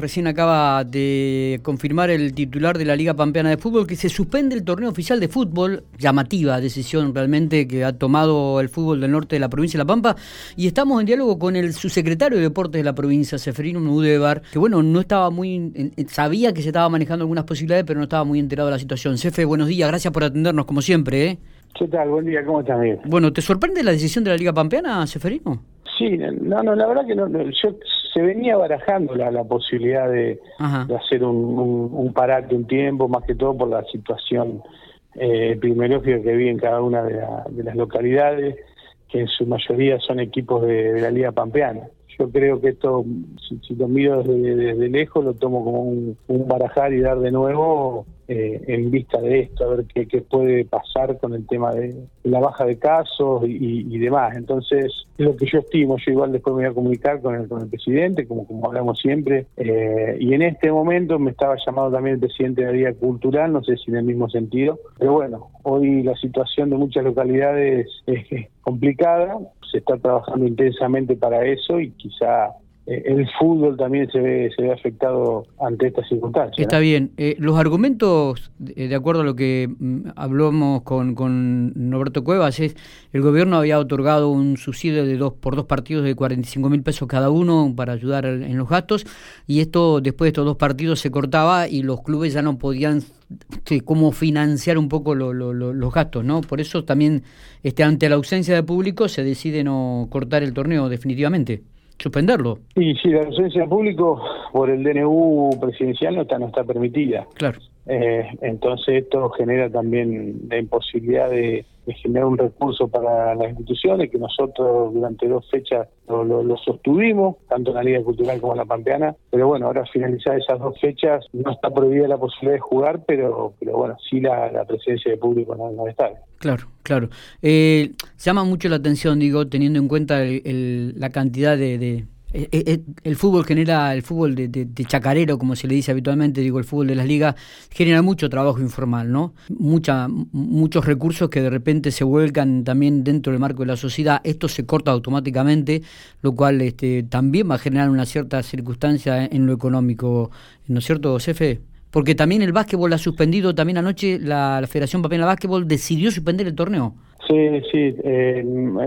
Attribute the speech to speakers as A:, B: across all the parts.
A: Recién acaba de confirmar el titular de la Liga Pampeana de Fútbol que se suspende el torneo oficial de fútbol, llamativa decisión realmente que ha tomado el fútbol del norte de la provincia de La Pampa, y estamos en diálogo con el subsecretario de Deportes de la provincia, Seferino Nudebar, que bueno, no estaba muy, sabía que se estaba manejando algunas posibilidades, pero no estaba muy enterado de la situación. Cefe, buenos días, gracias por atendernos como siempre. ¿eh?
B: ¿Qué tal? Buen día, ¿cómo estás, Miguel?
A: Bueno, ¿te sorprende la decisión de la Liga Pampeana, Seferino?
B: Sí, no, no, la verdad que no, yo se venía barajando la, la posibilidad de, hacer un, un, un, parate un tiempo, más que todo por la situación eh, epidemiológica que vi en cada una de, las localidades, que en su mayoría son equipos de, la Liga Pampeana. Yo creo que esto, si, lo miro desde, lejos, lo tomo como un, un barajar y dar de nuevo eh, en vista de esto, a ver qué, qué, puede pasar con el tema de la baja de casos y, demás. Entonces, es lo que yo estimo, yo igual después me voy a comunicar con el, con el presidente, como, hablamos siempre, eh, y en este momento me estaba llamado también el presidente de la Liga Cultural, no sé si en el mismo sentido, pero bueno, hoy la situación de muchas localidades es complicada, se está trabajando intensamente para eso y quizá el fútbol también se ve, se ve afectado ante estas circunstancias.
A: Está bien. Eh, los argumentos, de acuerdo a lo que mm, hablamos con, con Norberto Cuevas, es el gobierno había otorgado un subsidio de dos por dos partidos de 45 mil pesos cada uno para ayudar en los gastos y esto después de estos dos partidos se cortaba y los clubes ya no podían cómo financiar un poco los gastos, ¿no? Por eso también este, ante la ausencia de público se decide no cortar el torneo definitivamente suspenderlo.
B: Y si la ausencia de público por el DNU presidencial no está, no está permitida.
A: Claro.
B: Eh, entonces esto genera también la imposibilidad de, generar un recurso para las instituciones que nosotros durante dos fechas lo, sostuvimos, tanto en la Liga Cultural como en la Pampeana, pero bueno, ahora finalizadas esas dos fechas no está prohibida la posibilidad de jugar, pero pero bueno, sí la, presencia de público no, no está.
A: Claro, claro. Eh, llama mucho la atención, digo, teniendo en cuenta la cantidad de eh, eh, el fútbol genera, el fútbol de, chacarero, como se le dice habitualmente, digo, el fútbol de las ligas, genera mucho trabajo informal, ¿no? Mucha, muchos recursos que de repente se vuelcan también dentro del marco de la sociedad. Esto se corta automáticamente, lo cual este, también va a generar una cierta circunstancia en lo económico, ¿no es cierto, Cefe? Porque también el básquetbol ha suspendido, también anoche la, Federación Papel de Básquetbol decidió suspender el torneo.
B: Sí, sí,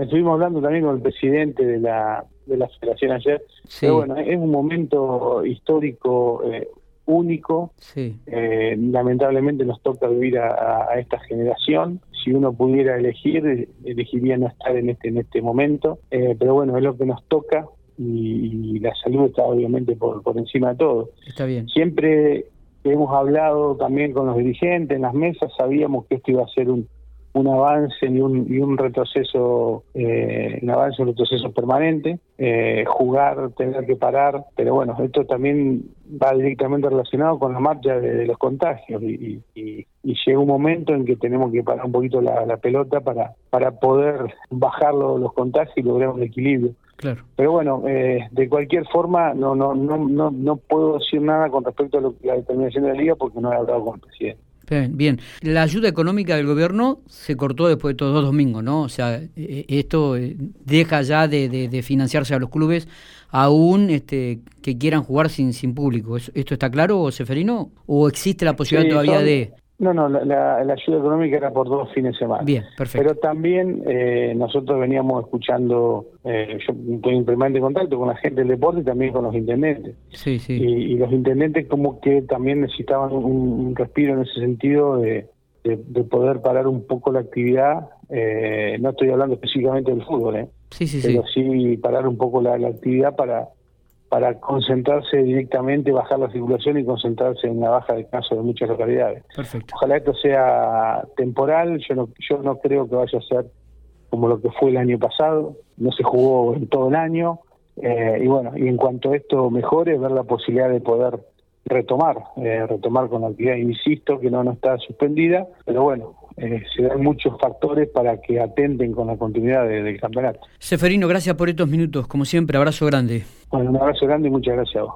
B: estuvimos hablando también con el presidente de la de la federación ayer. Pero bueno, es un momento histórico eh, único. Eh, lamentablemente nos toca vivir a, esta generación. Si uno pudiera elegir, elegiría no estar en este en este momento. Eh, pero bueno, es lo que nos toca y, la salud está obviamente por, por encima de todo.
A: Está bien.
B: Siempre hemos hablado también con los dirigentes en las mesas, sabíamos que esto iba a ser un, un avance y un, y un retroceso, eh, un avance, un retroceso permanente, eh, jugar, tener que parar, pero bueno, esto también va directamente relacionado con la marcha de, los contagios y, y, llega un momento en que tenemos que parar un poquito la, pelota para, para poder bajar los contagios y lograr un equilibrio.
A: Claro.
B: Pero bueno, eh, de cualquier forma, no, no, no, no, no puedo decir nada con respecto a la determinación de la liga porque no he hablado con el presidente.
A: Bien, bien. La ayuda económica del gobierno se cortó después de todos los domingos, ¿no? O sea, e, e, esto eh, deja ya de, financiarse a los clubes aún este, que quieran jugar sin, sin público. ¿Esto está claro, Seferino? ¿O existe la posibilidad todavía de...?
B: No, no, la, ayuda económica era por dos fines de semana.
A: Bien, perfecto.
B: Pero también eh, nosotros veníamos escuchando, eh, yo estoy en permanente contacto con la gente del deporte y también con los intendentes.
A: Sí, sí.
B: Y, los intendentes como que también necesitaban un, respiro en ese sentido de, poder parar un poco la actividad. Eh, no estoy hablando específicamente del fútbol, ¿eh?
A: Sí, sí,
B: pero sí. parar un poco la actividad para para concentrarse directamente, bajar la circulación y concentrarse en la baja de casos de muchas localidades.
A: Perfecto.
B: Ojalá esto sea temporal, yo no, yo no creo que vaya a ser como lo que fue el año pasado, no se jugó en todo el año, eh, y bueno, y en cuanto a esto mejore, ver la posibilidad de poder retomar, eh, retomar con la actividad, insisto que no, no está suspendida, pero bueno, eh, se dan muchos factores para que atenten con la continuidad del campeonato.
A: Seferino, gracias por estos minutos, como siempre, abrazo grande.
B: Bueno, un abrazo grande y muchas gracias a vos.